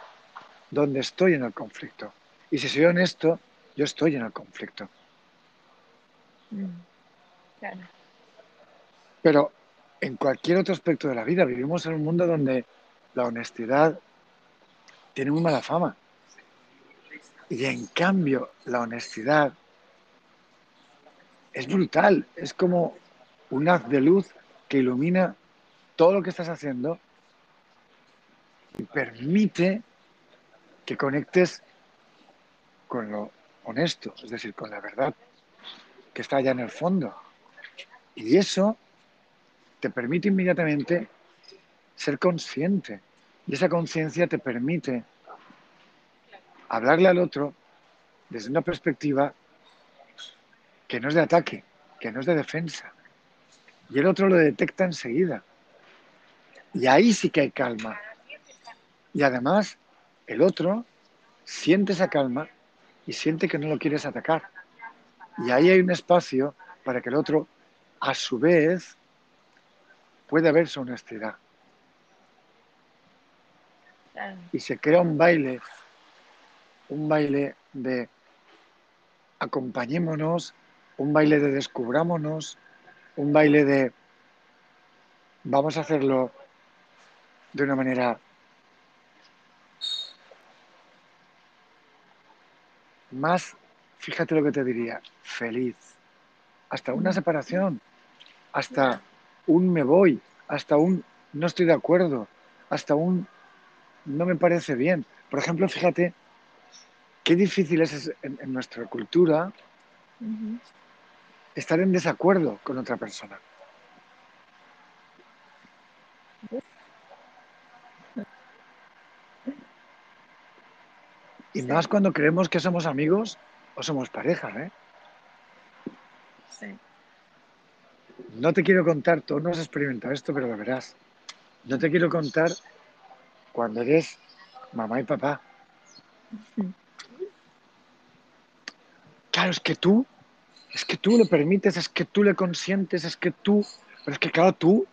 ¿dónde estoy en el conflicto? Y si soy honesto, yo estoy en el conflicto. Mm. Claro. Pero en cualquier otro aspecto de la vida vivimos en un mundo donde la honestidad tiene muy mala fama. Y en cambio, la honestidad es brutal. Es como un haz de luz que ilumina todo lo que estás haciendo y permite que conectes con lo honesto, es decir, con la verdad que está allá en el fondo. Y eso te permite inmediatamente ser consciente. Y esa conciencia te permite hablarle al otro desde una perspectiva que no es de ataque, que no es de defensa. Y el otro lo detecta enseguida. Y ahí sí que hay calma. Y además, el otro siente esa calma y siente que no lo quieres atacar. Y ahí hay un espacio para que el otro, a su vez, pueda ver su honestidad. Claro. Y se crea un baile, un baile de acompañémonos, un baile de descubrámonos, un baile de vamos a hacerlo de una manera más, fíjate lo que te diría, feliz. Hasta una separación, hasta un me voy, hasta un no estoy de acuerdo, hasta un no me parece bien. Por ejemplo, fíjate qué difícil es en, en nuestra cultura estar en desacuerdo con otra persona. Y Sí. más cuando creemos que somos amigos o somos pareja, ¿eh? Sí. No te quiero contar, tú no has experimentado esto, pero lo verás. No te quiero contar cuando eres mamá y papá. Claro, es que tú, es que tú le permites, es que tú le consientes, es que tú, pero es que claro, tú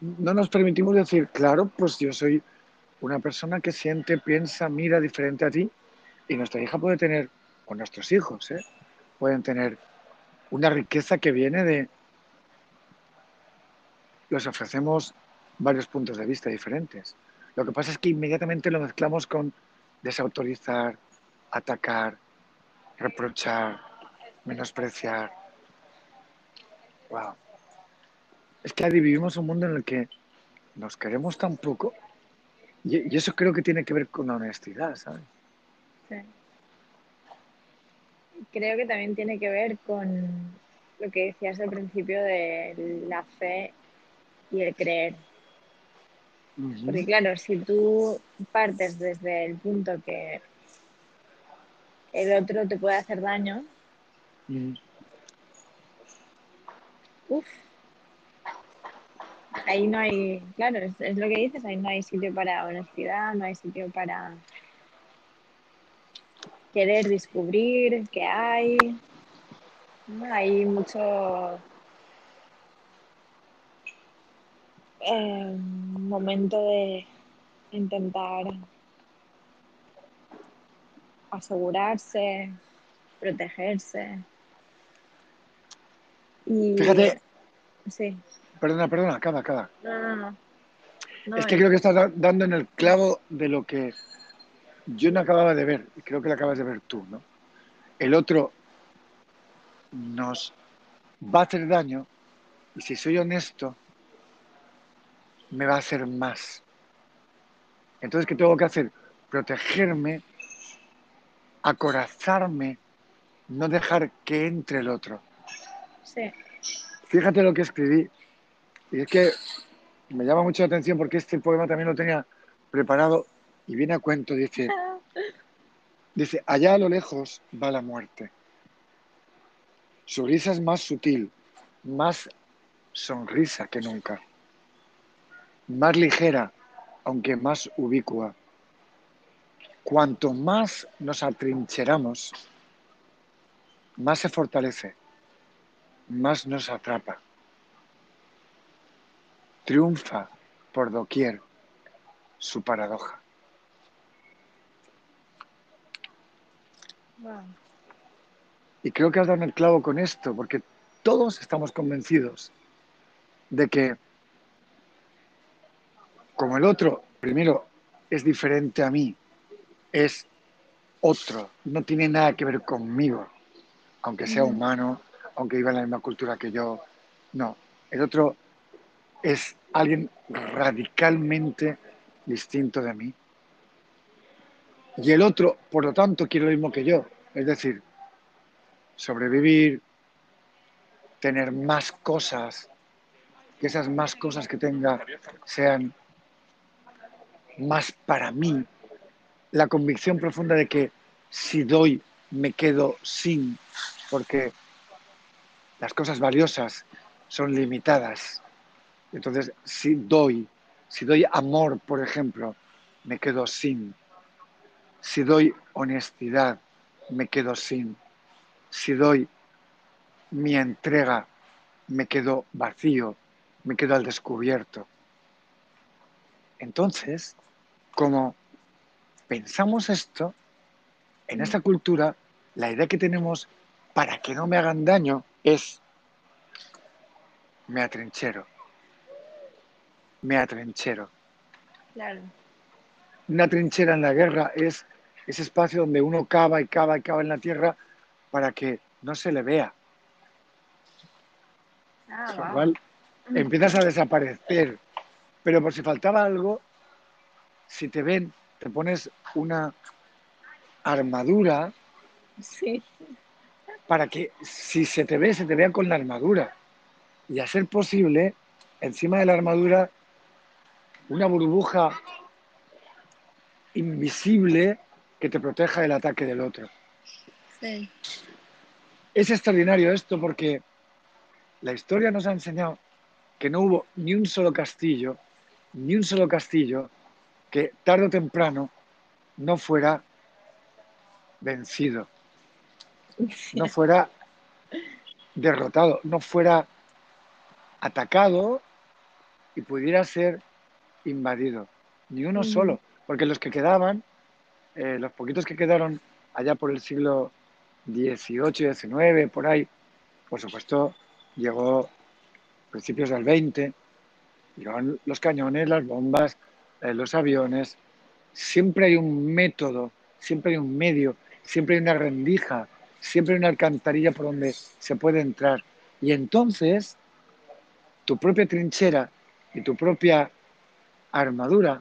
no nos permitimos decir, claro, pues yo soy una persona que siente, piensa, mira diferente a ti y nuestra hija puede tener, o nuestros hijos, ¿eh? pueden tener una riqueza que viene de... Les ofrecemos varios puntos de vista diferentes. Lo que pasa es que inmediatamente lo mezclamos con desautorizar, atacar, reprochar, menospreciar. Wow. Es que vivimos un mundo en el que nos queremos tan poco y, y eso creo que tiene que ver con la honestidad, ¿sabes? Sí. Creo que también tiene que ver con lo que decías al principio de la fe y el creer. Porque claro, si tú partes desde el punto que el otro te puede hacer daño, Mm. uff, ahí no hay, claro, es, es lo que dices, ahí no hay sitio para honestidad, no hay sitio para querer descubrir qué hay. Hay mucho eh, momento de intentar asegurarse, protegerse. Y Fíjate, sí, perdona, perdona, acaba, acaba. no, no, no. No, es que creo que estás da- dando en el clavo de lo que yo no acababa de ver, y creo que lo acabas de ver tú, ¿no? El otro nos va a hacer daño y si soy honesto, me va a hacer más. Entonces, ¿qué tengo que hacer? Protegerme, acorazarme, no dejar que entre el otro. Sí, fíjate lo que escribí. Y es que me llama mucho la atención porque este poema también lo tenía preparado y viene a cuento. Dice, dice, allá a lo lejos va la muerte. Su risa es más sutil, más sonrisa que nunca, más ligera, aunque más ubicua. Cuanto más nos atrincheramos, más se fortalece, más nos atrapa. Triunfa por doquier su paradoja. Y creo que has dado el clavo con esto, porque todos estamos convencidos de que como el otro, primero, es diferente a mí, es otro, no tiene nada que ver conmigo, aunque sea humano, aunque viva en la misma cultura que yo, no, el otro es alguien radicalmente distinto de mí. Y el otro, por lo tanto, quiere lo mismo que yo, es decir, sobrevivir, tener más cosas, que esas más cosas que tenga sean más para mí, la convicción profunda de que si doy me quedo sin, porque las cosas valiosas son limitadas. Entonces, si doy, si doy amor, por ejemplo, me quedo sin. Si doy honestidad, me quedo sin. Si doy mi entrega, me quedo vacío, me quedo al descubierto. Entonces, como pensamos esto, en esta cultura, la idea que tenemos para que no me hagan daño es me atrinchero. Me atrinchero. Claro. Una trinchera en la guerra es ese espacio donde uno cava y cava y cava en la tierra para que no se le vea. Ah, Igual empiezas a desaparecer. Pero por si faltaba algo, si te ven, te pones una armadura Sí. para que si se te ve, se te vea con la armadura. Y a ser posible, encima de la armadura, una burbuja invisible que te proteja del ataque del otro. Sí. Es extraordinario esto porque la historia nos ha enseñado que no hubo ni un solo castillo, ni un solo castillo que tarde o temprano no fuera vencido, no fuera derrotado, no fuera atacado y pudiera ser invadido. Ni uno solo, porque los que quedaban, eh, los poquitos que quedaron allá por el siglo XVIII, XIX, por ahí, por supuesto, llegó principios del XX, llegaron los cañones, las bombas, eh, los aviones. Siempre hay un método, siempre hay un medio, siempre hay una rendija, siempre hay una alcantarilla por donde se puede entrar. Y entonces, tu propia trinchera y tu propia armadura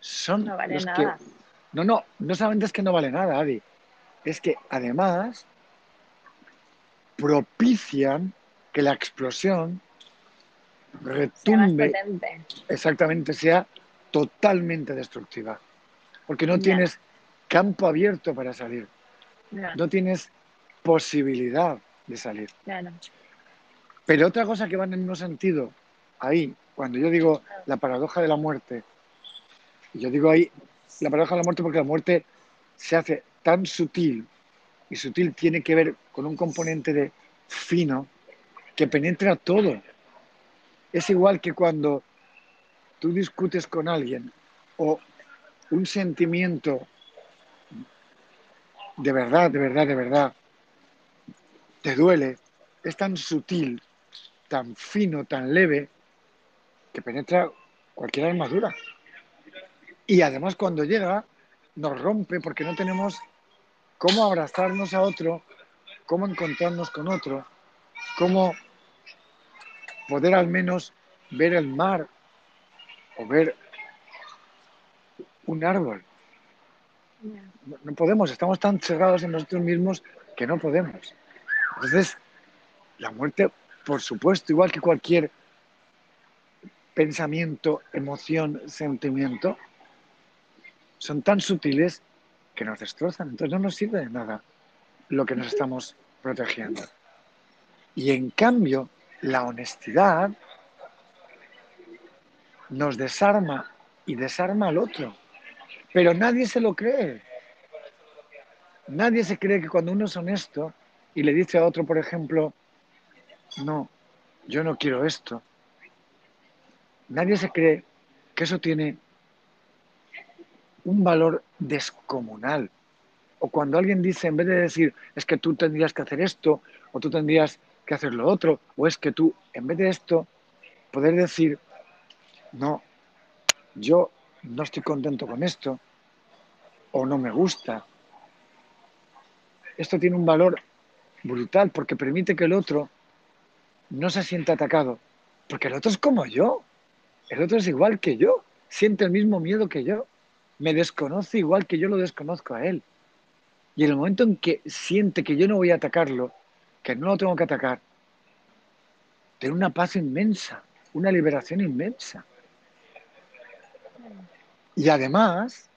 son No vale los nada. que... No, no, no solamente es que no vale nada, Adi. Es que además propician que la explosión Sea más retumbe, exactamente, sea totalmente destructiva. Porque no tienes campo abierto para salir, No, no tienes posibilidad de salir. claro. Pero otra cosa que va en mismo sentido, ahí, cuando yo digo la paradoja de la muerte, y yo digo ahí la paradoja de la muerte porque la muerte se hace tan sutil, y sutil tiene que ver con un componente de fino que penetra todo. Es igual que cuando tú discutes con alguien o un sentimiento de verdad, de verdad, de verdad, te duele, es tan sutil, tan fino, tan leve, que penetra cualquier armadura. Y además cuando llega, nos rompe porque no tenemos cómo abrazarnos a otro, cómo encontrarnos con otro, cómo poder al menos ver el mar o ver un árbol. No podemos, estamos tan cerrados en nosotros mismos que no podemos. Entonces, La muerte, por supuesto, igual que cualquier pensamiento, emoción, sentimiento, son tan sutiles que nos destrozan. Entonces no nos sirve de nada lo que nos estamos protegiendo. Y en cambio, la honestidad nos desarma y desarma al otro. Pero nadie se lo cree. Nadie se cree que cuando uno es honesto y le dice a otro, por ejemplo, no, yo no quiero esto, nadie se cree que eso tiene un valor descomunal. O cuando alguien dice, en vez de decir, es que tú tendrías que hacer esto, o tú tendrías que hacer lo otro, o es que tú, en vez de esto, poder decir, no, yo no estoy contento con esto, o no me gusta. Esto tiene un valor brutal porque permite que el otro no se sienta atacado, porque el otro es como yo, el otro es igual que yo, siente el mismo miedo que yo, me desconoce igual que yo lo desconozco a él. Y en el momento en que siente que yo no voy a atacarlo, que no lo tengo que atacar, tiene una paz inmensa, una liberación inmensa. Y además,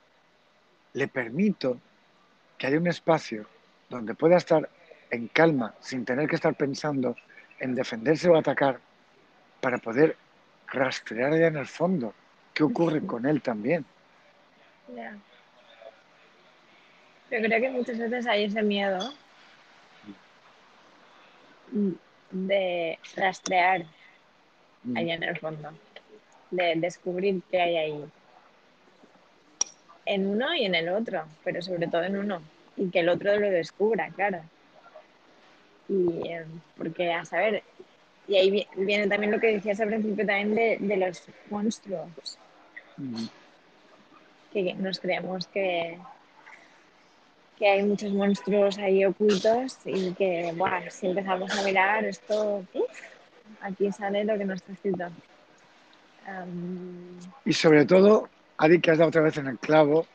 le permito que haya un espacio donde pueda estar en calma, sin tener que estar pensando en defenderse o atacar, para poder rastrear allá en el fondo qué ocurre con él también. Ya. Pero creo que muchas veces hay ese miedo de rastrear Mm. allá en el fondo, de descubrir qué hay ahí. En uno y en el otro, pero sobre todo en uno. Y que el otro lo descubra, claro. Y eh, porque, a saber, y ahí vi- viene también lo que decías al principio también de, de los monstruos, Mm. Que nos creemos que, que hay muchos monstruos ahí ocultos y que, buah, si empezamos a mirar esto, uf, aquí sale lo que no está escrito. Am, Y sobre todo, Ari, que has dado otra vez en el clavo,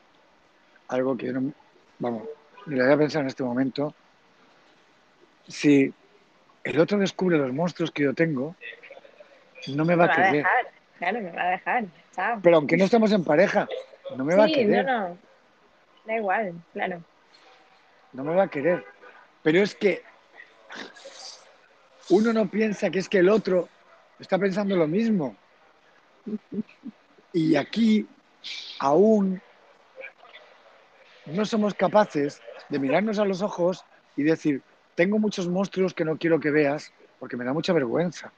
algo que yo no, vamos, ni lo había pensado en este momento. Si el otro descubre los monstruos que yo tengo, no me va me a va a querer. dejar, claro, me va a dejar. Chao. Pero aunque no estemos en pareja, no me va a sí, no, querer. no. Da igual, claro. no me va a querer. Pero es que uno no piensa que es que el otro está pensando lo mismo. Y aquí aún no somos capaces de mirarnos a los ojos y decir, tengo muchos monstruos que no quiero que veas porque me da mucha vergüenza,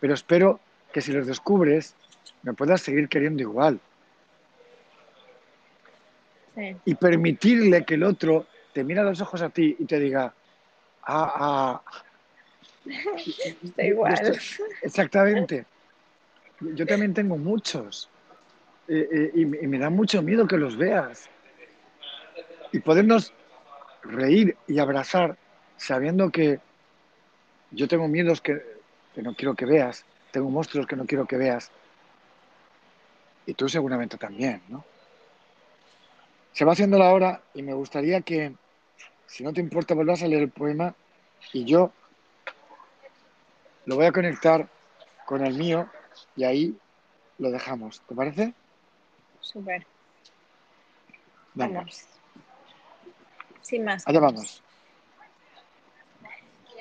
pero espero que si los descubres me puedas seguir queriendo igual. Sí, Y permitirle que el otro te mire a los ojos a ti y te diga, ah, ah, estoy igual. Estoy- exactamente. Yo también tengo muchos. Eh, eh, y, me- y me da mucho miedo que los veas. Y podernos reír y abrazar sabiendo que yo tengo miedos que, que no quiero que veas, tengo monstruos que no quiero que veas. Y tú seguramente también, ¿no? Se va haciendo la hora y me gustaría que, si no te importa, vuelvas a leer el poema y yo lo voy a conectar con el mío y ahí lo dejamos. ¿Te parece? Súper. Venga, Vamos. Sin máscaras. allá vamos.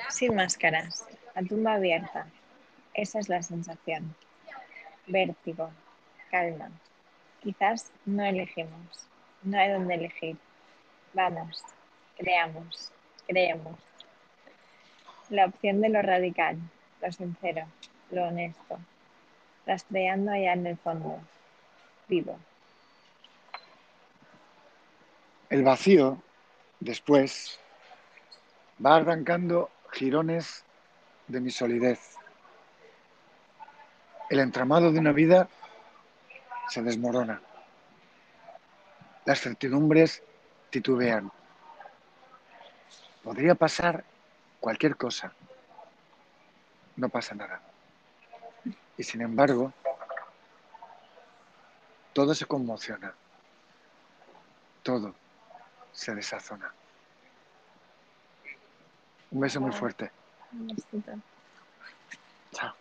Sin máscaras. La tumba abierta. Esa es la sensación. Vértigo. Calma. Quizás no elegimos. No hay donde elegir. Vamos. Creamos. Creemos. La opción de lo radical, lo sincero, lo honesto. Rastreando allá en el fondo. Vivo. El vacío, después, va arrancando jirones de mi solidez. El entramado de una vida se desmorona. Las certidumbres titubean. Podría pasar cualquier cosa. No pasa nada. Y sin embargo, todo se conmociona. Todo se desazona. Un beso muy fuerte. Un besito. Chao.